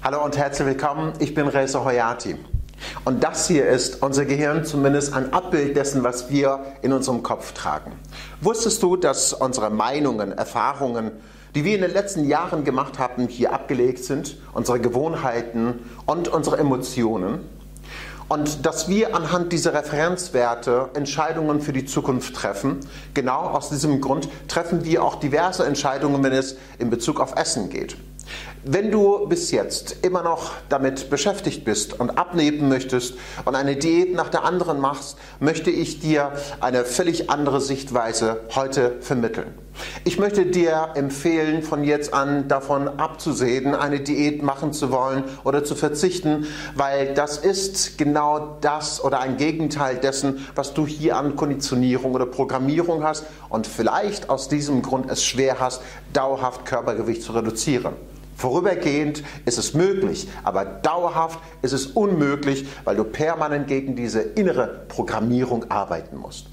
Hallo und herzlich willkommen, ich bin Reza Hoyati. Und das hier ist unser Gehirn zumindest ein Abbild dessen, was wir in unserem Kopf tragen. Wusstest du, dass unsere Meinungen, Erfahrungen, die wir in den letzten Jahren gemacht haben, hier abgelegt sind, unsere Gewohnheiten und unsere Emotionen? Und dass wir anhand dieser Referenzwerte Entscheidungen für die Zukunft treffen. Genau aus diesem Grund treffen wir auch diverse Entscheidungen, wenn es in Bezug auf Essen geht. Wenn du bis jetzt immer noch damit beschäftigt bist und abnehmen möchtest und eine Diät nach der anderen machst, möchte ich dir eine völlig andere Sichtweise heute vermitteln. Ich möchte dir empfehlen, von jetzt an davon abzusehen, eine Diät machen zu wollen oder zu verzichten, weil das ist genau das oder ein Gegenteil dessen, was du hier an Konditionierung oder Programmierung hast und vielleicht aus diesem Grund es schwer hast, dauerhaft Körpergewicht zu reduzieren. Vorübergehend ist es möglich, aber dauerhaft ist es unmöglich, weil du permanent gegen diese innere Programmierung arbeiten musst.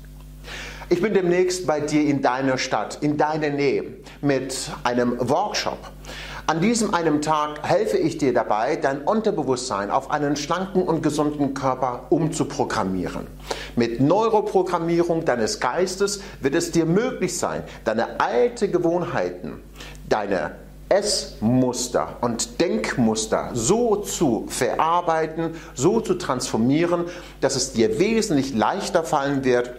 Ich bin demnächst bei dir in deiner Stadt, in deiner Nähe, mit einem Workshop. An diesem einem Tag helfe ich dir dabei, dein Unterbewusstsein auf einen schlanken und gesunden Körper umzuprogrammieren. Mit Neuroprogrammierung deines Geistes wird es dir möglich sein, deine alten Gewohnheiten, deine Essmuster und Denkmuster so zu verarbeiten, so zu transformieren, dass es dir wesentlich leichter fallen wird,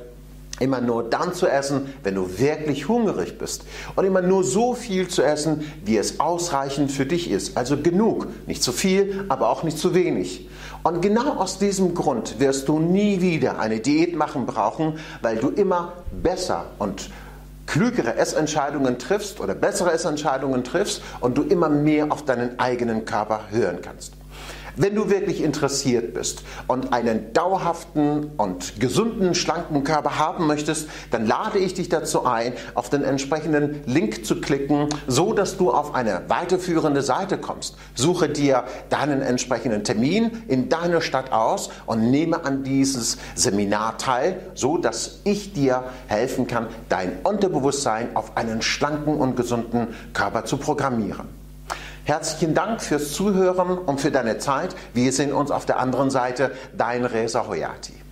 immer nur dann zu essen, wenn du wirklich hungrig bist. Und immer nur so viel zu essen, wie es ausreichend für dich ist. Also genug. Nicht zu viel, aber auch nicht zu wenig. Und genau aus diesem Grund wirst du nie wieder eine Diät machen brauchen, weil du immer besser und klügere Essentscheidungen triffst oder bessere Essentscheidungen triffst und du immer mehr auf deinen eigenen Körper hören kannst. Wenn du wirklich interessiert bist und einen dauerhaften und gesunden, schlanken Körper haben möchtest, dann lade ich dich dazu ein, auf den entsprechenden Link zu klicken, so dass du auf eine weiterführende Seite kommst. Suche dir deinen entsprechenden Termin in deiner Stadt aus und nehme an dieses Seminar teil, so dass ich dir helfen kann, dein Unterbewusstsein auf einen schlanken und gesunden Körper zu programmieren. Herzlichen Dank fürs Zuhören und für deine Zeit. Wir sehen uns auf der anderen Seite. Dein Reza Hoyati.